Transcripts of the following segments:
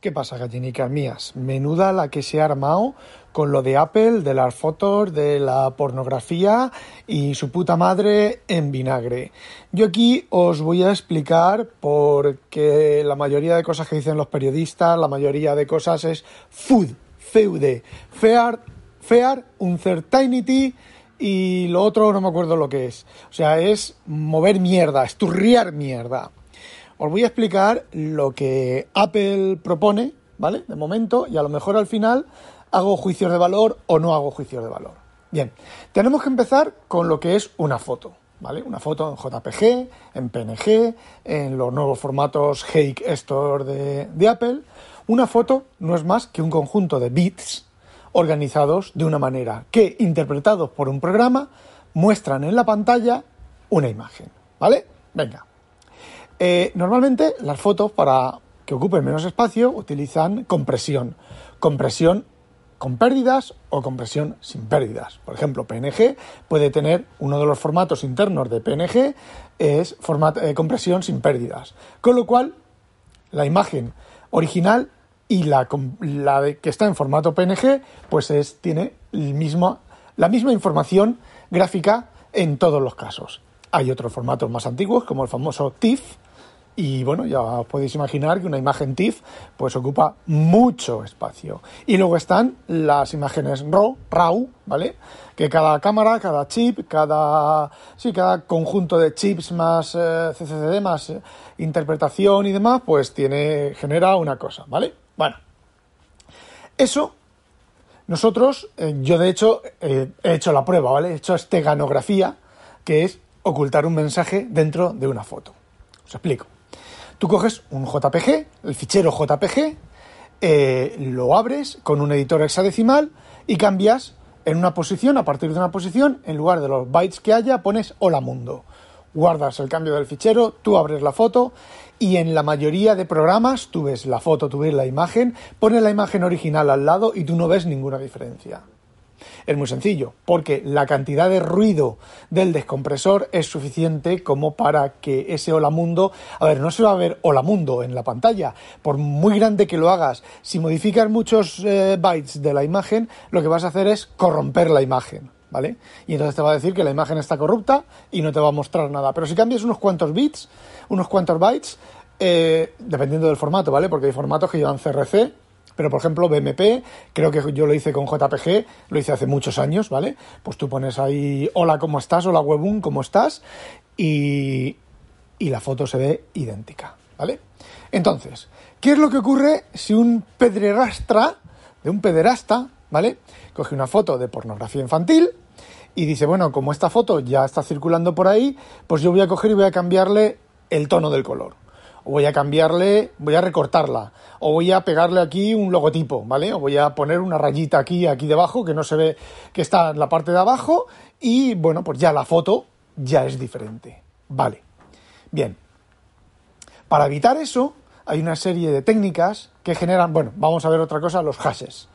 ¿Qué pasa, gallinicas mías? Menuda la que se ha armado con lo de Apple, de las fotos, de la pornografía y su puta madre en vinagre. Yo aquí os voy a explicar porque la mayoría de cosas que dicen los periodistas, la mayoría de cosas es food, feude, fear, fear, uncertainty y lo otro no me acuerdo lo que es. O sea, es mover mierda, esturriar mierda os voy a explicar lo que Apple propone, ¿vale? De momento, y a lo mejor al final hago juicios de valor o no hago juicios de valor. Bien, tenemos que empezar con lo que es una foto, ¿vale? Una foto en JPG, en PNG, en los nuevos formatos Hake Store de, de Apple. Una foto no es más que un conjunto de bits organizados de una manera que, interpretados por un programa, muestran en la pantalla una imagen, ¿vale? Venga, eh, normalmente las fotos para que ocupen menos espacio utilizan compresión. Compresión con pérdidas o compresión sin pérdidas. Por ejemplo, PNG puede tener uno de los formatos internos de PNG es eh, compresión sin pérdidas. Con lo cual, la imagen original y la, que está en formato PNG, pues es, tiene la misma información gráfica en todos los casos. Hay otros formatos más antiguos, como el famoso TIFF, y bueno, ya os podéis imaginar que una imagen TIFF pues ocupa mucho espacio. Y luego están las imágenes RAW, RAW, ¿vale? Que cada cámara, cada chip, cada sí, cada conjunto de chips más eh, CCD, más eh, interpretación y demás, pues tiene genera una cosa, ¿vale? Bueno. Eso nosotros, eh, yo de hecho he hecho la prueba, ¿vale? He hecho esteganografía, que es ocultar un mensaje dentro de una foto. Os explico. Tú coges un JPG, el fichero JPG, eh, lo abres con un editor hexadecimal y cambias en una posición, a partir de una posición, en lugar de los bytes que haya, pones hola mundo. Guardas el cambio del fichero, tú abres la foto y en la mayoría de programas tú ves la foto, tú ves la imagen, pones la imagen original al lado y tú no ves ninguna diferencia. Es muy sencillo, porque la cantidad de ruido del descompresor es suficiente como para que ese hola mundo, a ver, no se va a ver hola mundo en la pantalla, por muy grande que lo hagas, si modificas muchos eh, bytes de la imagen, lo que vas a hacer es corromper la imagen. ¿Vale? Y entonces te va a decir que la imagen está corrupta y no te va a mostrar nada. Pero si cambias unos cuantos bits, unos cuantos bytes, eh, dependiendo del formato, ¿vale? Porque hay formatos que llevan CRC, pero, por ejemplo, BMP, creo que yo lo hice con JPG, lo hice hace muchos años, ¿vale? Pues tú pones ahí, hola, ¿cómo estás? Hola, Webun, ¿cómo estás? Y, y la foto se ve idéntica, ¿vale? Entonces, ¿qué es lo que ocurre si un pedrerastra, de un pederasta, ¿vale? Coge una foto de pornografía infantil y dice, bueno, como esta foto ya está circulando por ahí, pues yo voy a coger y voy a cambiarle el tono del color o voy a cambiarle, voy a recortarla, o voy a pegarle aquí un logotipo, ¿vale? O voy a poner una rayita aquí, aquí debajo, que no se ve que está en la parte de abajo, y bueno, pues ya la foto ya es diferente. Vale. Bien. Para evitar eso, hay una serie de técnicas que generan, bueno, vamos a ver otra cosa, los hashes.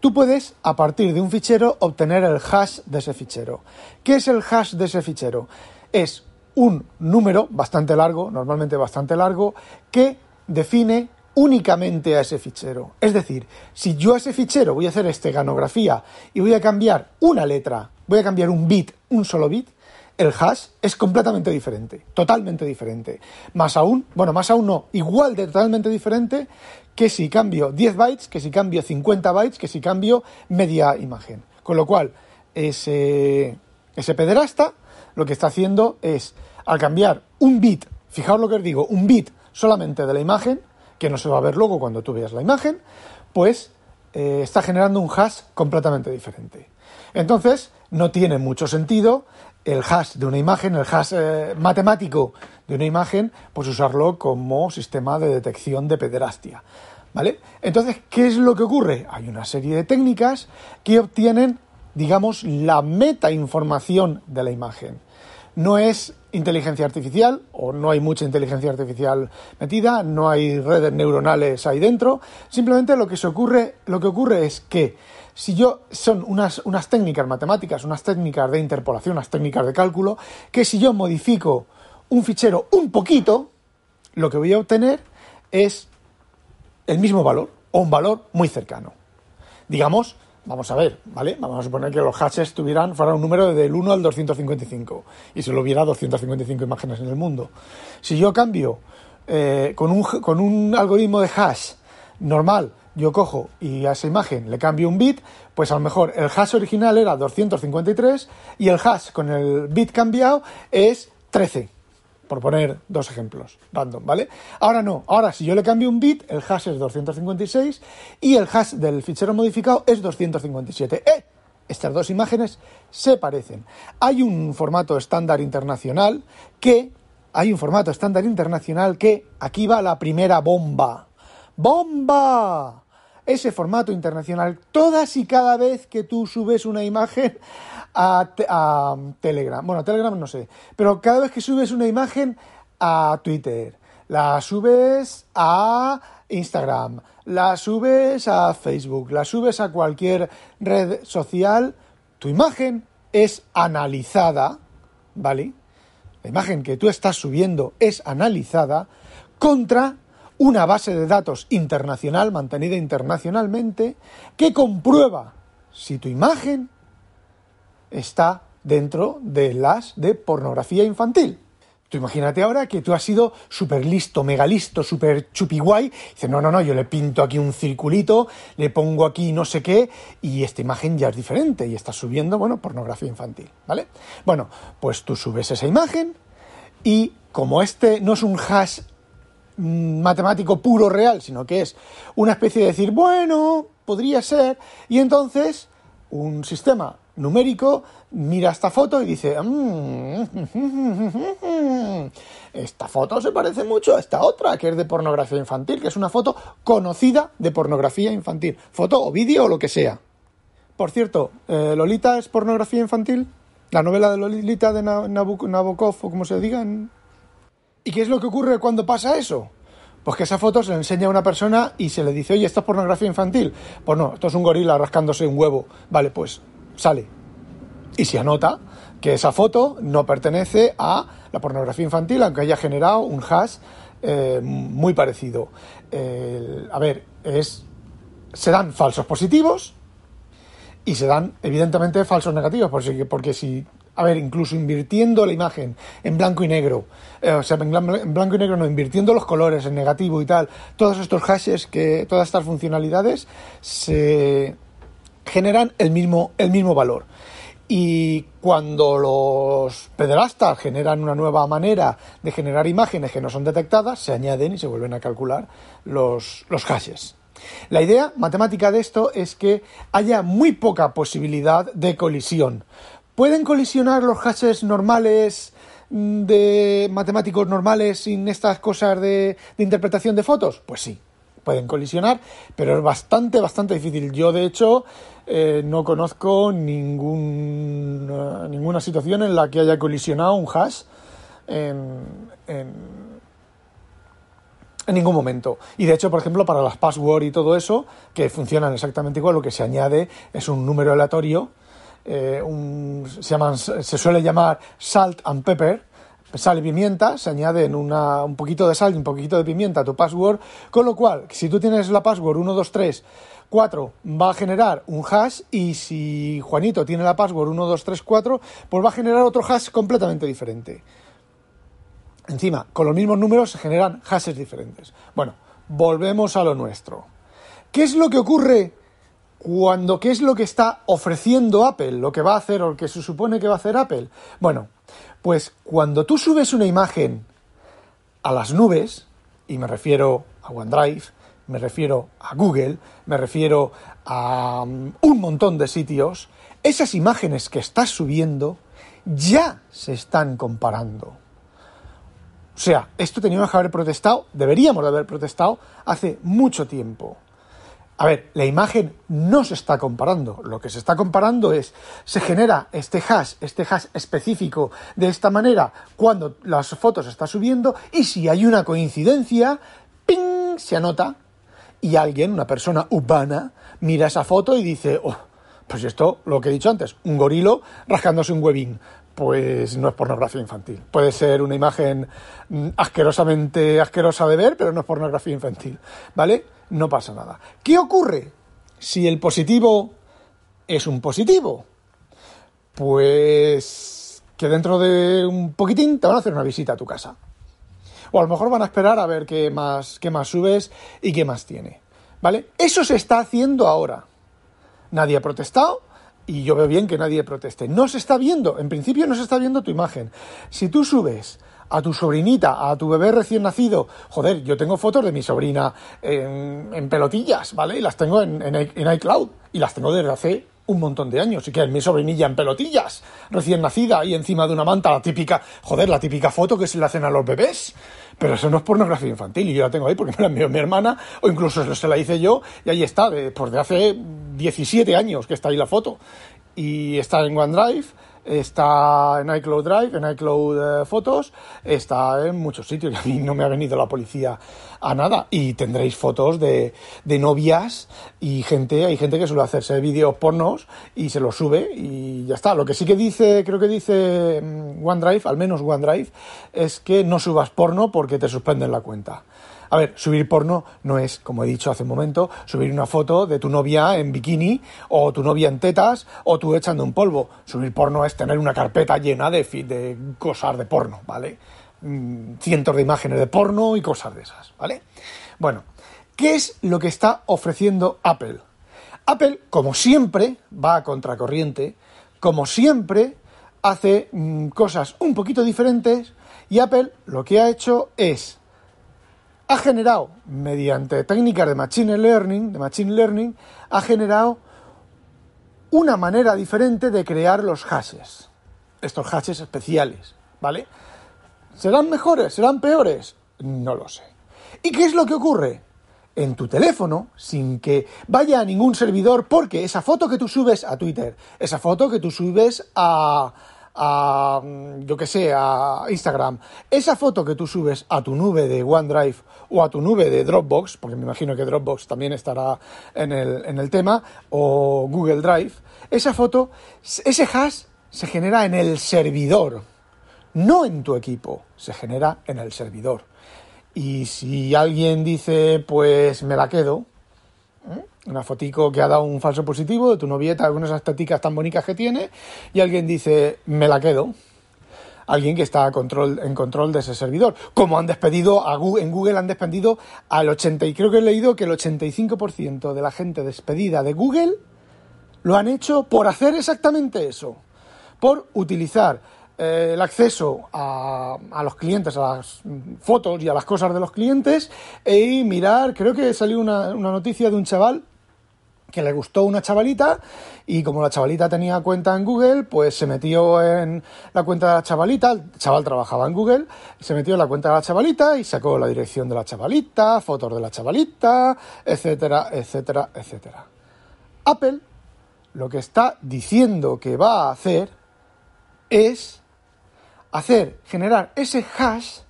Tú puedes, a partir de un fichero, obtener el hash de ese fichero. ¿Qué es el hash de ese fichero? Es un número bastante largo, normalmente bastante largo, que define únicamente a ese fichero. Es decir, si yo a ese fichero voy a hacer esteganografía y voy a cambiar una letra, voy a cambiar un bit, un solo bit, el hash es completamente diferente, totalmente diferente. Más aún, bueno, más aún no, igual de totalmente diferente que si cambio 10 bytes, que si cambio 50 bytes, que si cambio media imagen. Con lo cual, ese, ese pederasta lo que está haciendo es, al cambiar un bit, fijaos lo que os digo, un bit solamente de la imagen, que no se va a ver luego cuando tú veas la imagen, pues eh, está generando un hash completamente diferente. Entonces, no tiene mucho sentido el hash de una imagen, el hash eh, matemático de una imagen, pues usarlo como sistema de detección de pederastia. ¿Vale? Entonces, ¿qué es lo que ocurre? Hay una serie de técnicas que obtienen, digamos, la meta información de la imagen no es inteligencia artificial o no hay mucha inteligencia artificial metida, no hay redes neuronales ahí dentro, simplemente lo que se ocurre, lo que ocurre es que si yo son unas, unas técnicas matemáticas, unas técnicas de interpolación, unas técnicas de cálculo, que si yo modifico un fichero un poquito, lo que voy a obtener es el mismo valor o un valor muy cercano. Digamos, vamos a ver, ¿vale? Vamos a suponer que los hashes tuvieran, fueran un número del 1 al 255 y solo hubiera 255 imágenes en el mundo. Si yo cambio eh, con, un, con un algoritmo de hash normal, yo cojo y a esa imagen le cambio un bit, pues a lo mejor el hash original era 253 y el hash con el bit cambiado es 13 por poner dos ejemplos random, ¿vale? Ahora no, ahora si yo le cambio un bit, el hash es 256 y el hash del fichero modificado es 257. ¡Eh! Estas dos imágenes se parecen. Hay un formato estándar internacional que, hay un formato estándar internacional que, aquí va la primera bomba. ¡Bomba! Ese formato internacional, todas y cada vez que tú subes una imagen a, Telegram. Bueno, Telegram no sé. Pero cada vez que subes una imagen a Twitter, la subes a Instagram, la subes a Facebook, la subes a cualquier red social, tu imagen es analizada, ¿vale? La imagen que tú estás subiendo es analizada contra una base de datos internacional, mantenida internacionalmente, que comprueba si tu imagen está dentro de las de pornografía infantil. Tú imagínate ahora que tú has sido súper listo, mega listo, súper chupiguay. Dices, no, no, no, yo le pinto aquí un circulito, le pongo aquí no sé qué, y esta imagen ya es diferente y estás subiendo, bueno, pornografía infantil, ¿vale? Bueno, pues tú subes esa imagen y como este no es un hash matemático puro real, sino que es una especie de decir, bueno, podría ser, y entonces un sistema numérico mira esta foto y dice, mm, esta foto se parece mucho a esta otra, que es de pornografía infantil, que es una foto conocida de pornografía infantil, foto o vídeo o lo que sea. Por cierto, eh, ¿Lolita es pornografía infantil? La novela de Lolita de Nabokov, o como se digan. ¿Y qué es lo que ocurre cuando pasa eso? Pues que esa foto se enseña a una persona y se le dice, oye, esto es pornografía infantil. Pues no, esto es un gorila rascándose un huevo. Vale, pues sale. Y se anota que esa foto no pertenece a la pornografía infantil, aunque haya generado un hash eh, muy parecido. a ver, es, se dan falsos positivos y se dan, evidentemente, falsos negativos, porque si a ver, incluso invirtiendo la imagen en blanco y negro, eh, o sea, en blanco y negro no, invirtiendo los colores en negativo y tal, todos estos hashes, que, todas estas funcionalidades se generan el mismo, el mismo valor. Y cuando los pederastas generan una nueva manera de generar imágenes que no son detectadas, se añaden y se vuelven a calcular los, los hashes. La idea matemática de esto es que haya muy poca posibilidad de colisión. ¿Pueden colisionar los hashes normales mm, de matemáticos normales sin estas cosas de, de interpretación de fotos? Pues sí, pueden colisionar, pero es bastante, bastante difícil. Yo, de hecho, eh, no conozco ningún, ninguna situación en la que haya colisionado un hash en, en, ningún momento. Y de hecho, por ejemplo, para las password y todo eso, que funcionan exactamente igual, lo que se añade es un número aleatorio, eh, se, llaman, se suele llamar salt and pepper, sal y pimienta, se añaden una, un poquito de sal y un poquito de pimienta a tu password, con lo cual, si tú tienes la password 123 va a generar un hash y si Juanito tiene la password 1234, pues va a generar otro hash completamente diferente. Encima, con los mismos números se generan hashes diferentes. Bueno, volvemos a lo nuestro. ¿Qué es lo que ocurre cuando, qué es lo que está ofreciendo Apple, lo que va a hacer o lo que se supone que va a hacer Apple? Bueno, pues cuando tú subes una imagen a las nubes, y me refiero a OneDrive, me refiero a Google, me refiero a um, un montón de sitios, esas imágenes que estás subiendo ya se están comparando. O sea, esto teníamos que haber protestado, deberíamos de haber protestado hace mucho tiempo. A ver, la imagen no se está comparando. Lo que se está comparando es, se genera este hash, este hash específico de esta manera cuando las fotos está subiendo y si hay una coincidencia, ¡ping! se anota y alguien, una persona urbana, mira esa foto y dice, oh, pues esto, lo que he dicho antes, un gorilo rascándose un huevín. Pues no es pornografía infantil. Puede ser una imagen mm, asquerosamente asquerosa de ver, pero no es pornografía infantil. ¿Vale? No pasa nada. ¿Qué ocurre si el positivo es un positivo? Pues que dentro de un poquitín te van a hacer una visita a tu casa. O a lo mejor van a esperar a ver qué más, qué más subes y qué más tiene. ¿Vale? Eso se está haciendo ahora. Nadie ha protestado y yo veo bien que nadie proteste. No se está viendo, en principio no se está viendo tu imagen. Si tú subes a tu sobrinita, a tu bebé recién nacido. Joder, yo tengo fotos de mi sobrina en, pelotillas, ¿vale? Y las tengo en, en, iCloud. Y las tengo desde hace un montón de años. Y que es mi sobrinilla en pelotillas, recién nacida, y encima de una manta, la típica, joder, la típica foto que se le hacen a los bebés. Pero eso no es pornografía infantil, y yo la tengo ahí porque me la envió mi hermana, o incluso se la hice yo, y ahí está, de, pues de hace 17 años que está ahí la foto. Y está en OneDrive está en iCloud Drive, en iCloud eh, Fotos, está en muchos sitios y a mí no me ha venido la policía a nada. Y tendréis fotos de, de novias y gente, hay gente que suele hacerse vídeos pornos y se los sube y ya está. Lo que sí que dice, creo que dice mm, OneDrive, al menos OneDrive, es que no subas porno porque te suspenden la cuenta. A ver, subir porno no es, como he dicho hace un momento, subir una foto de tu novia en bikini o tu novia en tetas o tú echando un polvo. Subir porno es tener una carpeta llena de, de cosas de porno, ¿vale? Mm, cientos de imágenes de porno y cosas de esas, ¿vale? Bueno, ¿qué es lo que está ofreciendo Apple? Apple, como siempre, va a contracorriente, como siempre, hace mm, cosas un poquito diferentes y Apple lo que ha hecho es ha generado, mediante técnicas de Machine Learning, de Machine Learning, ha generado una manera diferente de crear los hashes. Estos hashes especiales, ¿vale? ¿Serán mejores? ¿Serán peores? No lo sé. ¿Y qué es lo que ocurre? En tu teléfono, sin que vaya a ningún servidor, porque esa foto que tú subes a Twitter, esa foto que tú subes a, a, yo que sé, a Instagram, esa foto que tú subes a tu nube de OneDrive o a tu nube de Dropbox, porque me imagino que Dropbox también estará en el, en el tema, o Google Drive, esa foto, ese hash se genera en el servidor, no en tu equipo, se genera en el servidor. Y si alguien dice, pues me la quedo, ¿eh? Una fotico que ha dado un falso positivo de tu novieta con esas teticas tan bonitas que tiene y alguien dice, me la quedo. Alguien que está control, en control de ese servidor. Como han despedido, a Google, en Google han despedido al 80, y creo que he leído que el 85% de la gente despedida de Google lo han hecho por hacer exactamente eso. Por utilizar eh, el acceso a, a, los clientes, a las fotos y a las cosas de los clientes y mirar, creo que salió una noticia de un chaval que le gustó una chavalita y como la chavalita tenía cuenta en Google, pues se metió en la cuenta de la chavalita, el chaval trabajaba en Google, se metió en la cuenta de la chavalita y sacó la dirección de la chavalita, fotos de la chavalita, etcétera, etcétera, etcétera. Apple lo que está diciendo que va a hacer es hacer generar ese hash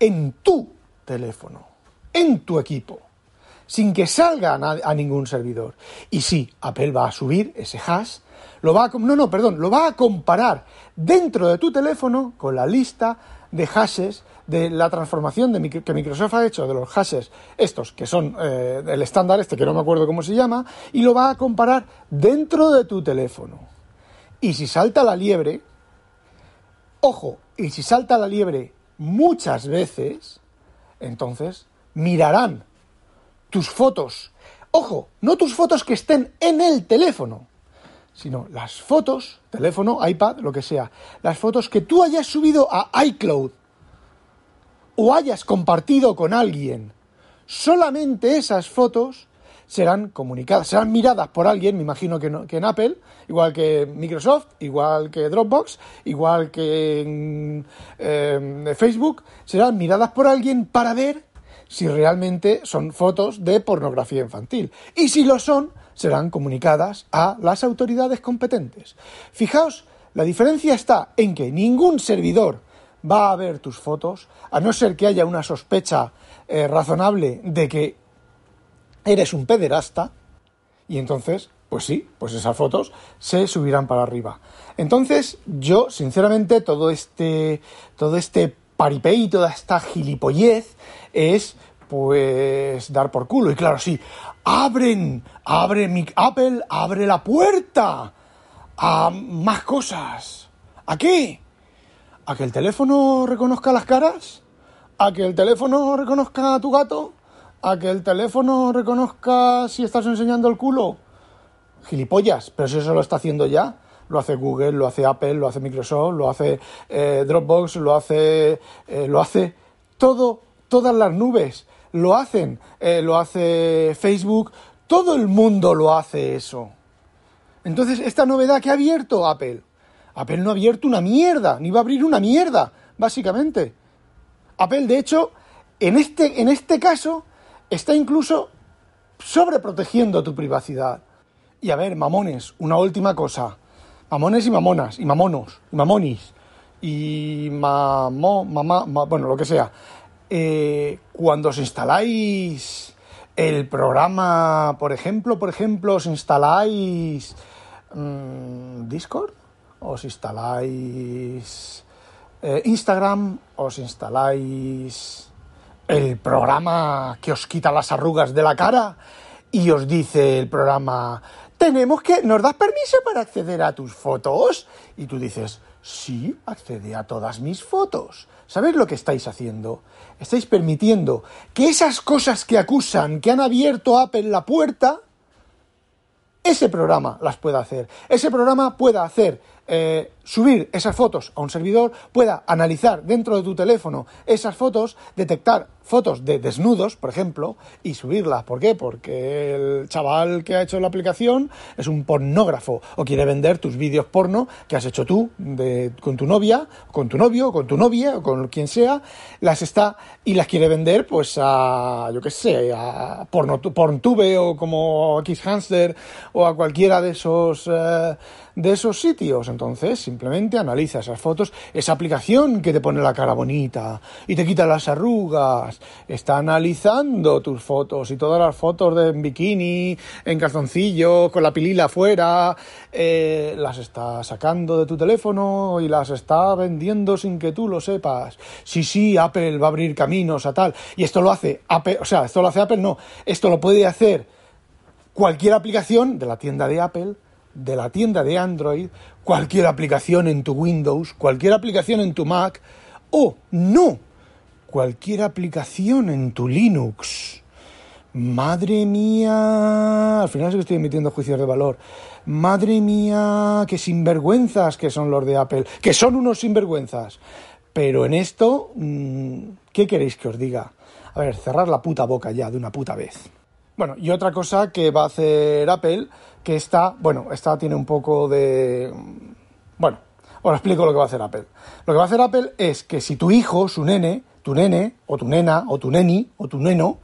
en tu teléfono, en tu equipo sin que salga a, ningún servidor. Y sí, Apple va a subir ese hash, lo va a, no, no, perdón, lo va a comparar dentro de tu teléfono con la lista de hashes de la transformación de, que Microsoft ha hecho de los hashes estos, que son eh, el estándar este, que no me acuerdo cómo se llama, y lo va a comparar dentro de tu teléfono. Y si salta la liebre, ojo, y si salta la liebre muchas veces, entonces mirarán tus fotos. Ojo, no tus fotos que estén en el teléfono, sino las fotos, teléfono, iPad, lo que sea, las fotos que tú hayas subido a iCloud o hayas compartido con alguien. Solamente esas fotos serán comunicadas, serán miradas por alguien, me imagino que, que en Apple, igual que Microsoft, igual que Dropbox, igual que en eh, Facebook, serán miradas por alguien para ver si realmente son fotos de pornografía infantil. Y si lo son, serán comunicadas a las autoridades competentes. Fijaos, la diferencia está en que ningún servidor va a ver tus fotos, a no ser que haya una sospecha eh, razonable de que eres un pederasta, y entonces, pues sí, pues esas fotos se subirán para arriba. Entonces, yo, sinceramente, todo este, todo este paripé y toda esta gilipollez es pues dar por culo. Y claro, sí, abren, abre mi Apple, abre la puerta a más cosas. ¿A qué? ¿A que el teléfono reconozca las caras? ¿A que el teléfono reconozca a tu gato? ¿A que el teléfono reconozca si estás enseñando el culo? Gilipollas, pero si eso lo está haciendo ya. Lo hace Google, lo hace Apple, lo hace Microsoft, lo hace eh, Dropbox, lo hace, eh, lo hace todo, todas las nubes lo hacen, eh, lo hace Facebook, todo el mundo lo hace eso. Entonces, esta novedad que ha abierto Apple, Apple no ha abierto una mierda, ni va a abrir una mierda, básicamente. Apple, de hecho, en este, en este caso, está incluso sobreprotegiendo tu privacidad. Y a ver, mamones, una última cosa. Mamones y mamonas, y mamonos, y mamonis, y mamo, mamá, bueno, lo que sea. Eh, cuando os instaláis el programa, por ejemplo, por ejemplo, os instaláis mm, Discord, os instaláis eh, Instagram, os instaláis el programa que os quita las arrugas de la cara y os dice el programa, tenemos que, ¿nos das permiso para acceder a tus fotos? Y tú dices, sí, accede a todas mis fotos. ¿Sabéis lo que estáis haciendo? Estáis permitiendo que esas cosas que acusan que han abierto Apple la puerta, ese programa las pueda hacer. Ese programa pueda hacer eh, subir esas fotos a un servidor, pueda analizar dentro de tu teléfono esas fotos, detectar fotos de desnudos, por ejemplo, y subirlas. ¿Por qué? Porque el chaval que ha hecho la aplicación es un pornógrafo o quiere vender tus vídeos porno que has hecho tú de, con tu novia, con tu novio, con tu novia o con quien sea, las está y las quiere vender pues a, yo qué sé, a porno, Porntube o como X o a cualquiera de esos... Eh, de esos sitios. Entonces, simplemente analiza esas fotos, esa aplicación que te pone la cara bonita y te quita las arrugas, está analizando tus fotos y todas las fotos de en bikini, en calzoncillo, con la pilila afuera, eh, las está sacando de tu teléfono y las está vendiendo sin que tú lo sepas. Sí, sí, Apple va a abrir caminos a tal. Y esto lo hace Apple, o sea, esto lo hace Apple, no, esto lo puede hacer cualquier aplicación de la tienda de Apple de la tienda de Android, cualquier aplicación en tu Windows, cualquier aplicación en tu Mac o no, cualquier aplicación en tu Linux. Madre mía, al final sí que estoy emitiendo juicios de valor. Madre mía, qué sinvergüenzas que son los de Apple, que son unos sinvergüenzas. Pero en esto, mm, ¿qué queréis que os diga? A ver, cerrar la puta boca ya de una puta vez. Bueno, y otra cosa que va a hacer Apple, que está, bueno, esta tiene un poco de... Bueno, os explico lo que va a hacer Apple. Lo que va a hacer Apple es que si tu hijo, su nene, tu nene, o tu nena, o tu neni, o tu neno,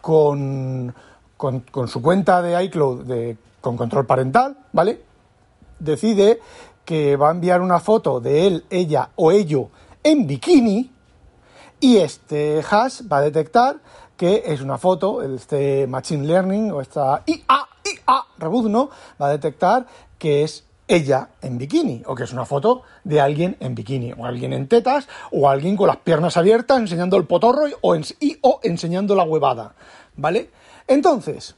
con, con, su cuenta de iCloud de, con control parental, ¿vale? Decide que va a enviar una foto de él, ella o ello en bikini y este hash va a detectar que es una foto, este Machine Learning o esta IA, IA, rebuzno, va a detectar que es ella en bikini, o que es una foto de alguien en bikini, o alguien en tetas, o alguien con las piernas abiertas enseñando el potorro o y o enseñando la huevada, ¿vale? Entonces,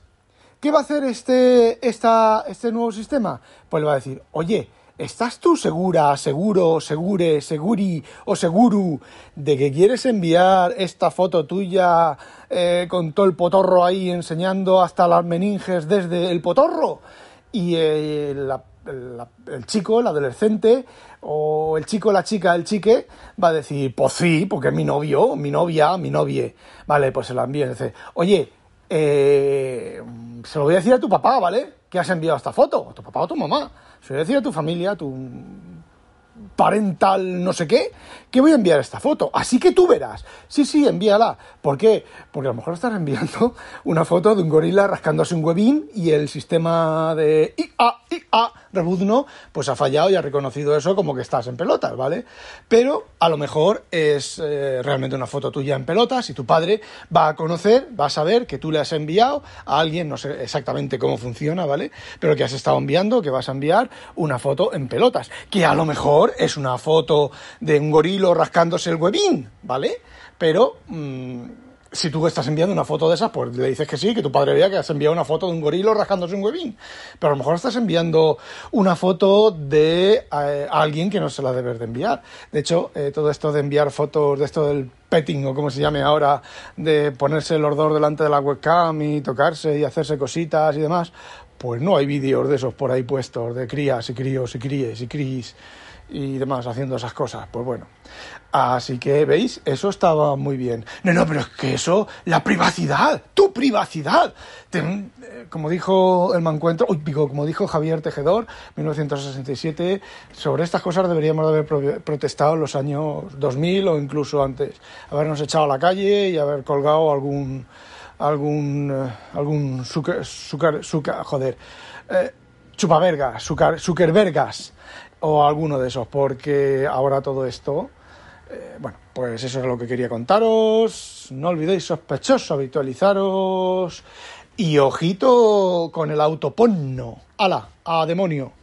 ¿qué va a hacer este, este nuevo sistema? Pues le va a decir, oye, ¿Estás tú segura, seguro, segure, seguri o seguru de que quieres enviar esta foto tuya eh, con todo el potorro ahí enseñando hasta las meninges desde el potorro? Y eh, el chico, el adolescente, o el chico, la chica, el chique, va a decir, pues sí, porque es mi novio, mi novia, mi novie. Vale, pues se la envía y dice, oye, eh, se lo voy a decir a tu papá, ¿vale? Que has enviado esta foto, a tu papá o tu mamá. Se lo voy a decir a tu familia, a tu parental no sé qué, que voy a enviar esta foto. Así que tú verás. Sí, sí, envíala. ¿Por qué? Porque a lo mejor estás enviando una foto de un gorila rascándose un huevín y el sistema de IA, IA, Rebuzno, pues ha fallado y ha reconocido eso como que estás en pelotas, ¿vale? Pero a lo mejor es eh, realmente una foto tuya en pelotas y tu padre va a conocer, va a saber que tú le has enviado a alguien, no sé exactamente cómo funciona, ¿vale? Pero que has estado enviando, que vas a enviar una foto en pelotas, que a lo mejor es una foto de un gorilo rascándose el huevín, ¿vale? Pero mm, si tú estás enviando una foto de esas, pues le dices que sí, que tu padre vea que has enviado una foto de un gorilo rascándose un huevín. Pero a lo mejor estás enviando una foto de eh, alguien que no se la debes de enviar. De hecho, eh, todo esto de enviar fotos de esto del petting o como se llame ahora, de ponerse el ordor delante de la webcam y tocarse y hacerse cositas y demás, pues no hay vídeos de esos por ahí puestos, de crías y críos y críes y críes y demás haciendo esas cosas. Pues bueno. Así que, ¿veis? Eso estaba muy bien. No, no, pero es que eso, la privacidad, tu privacidad. Eh, como dijo el mancuentro, uy, pico, como dijo Javier Tejedor, 1967, sobre estas cosas deberíamos haber protestado en los años 2000 o incluso antes. Habernos echado a la calle y haber colgado algún, algún, eh, algún, sucar, sucar, joder, eh, chupavergas, sucarvergas o alguno de esos, porque ahora todo esto, eh, bueno, pues eso es lo que quería contaros. No olvidéis sospechosos, habitualizaros y ojito con el autoponno. ¡Hala! ¡A demonio!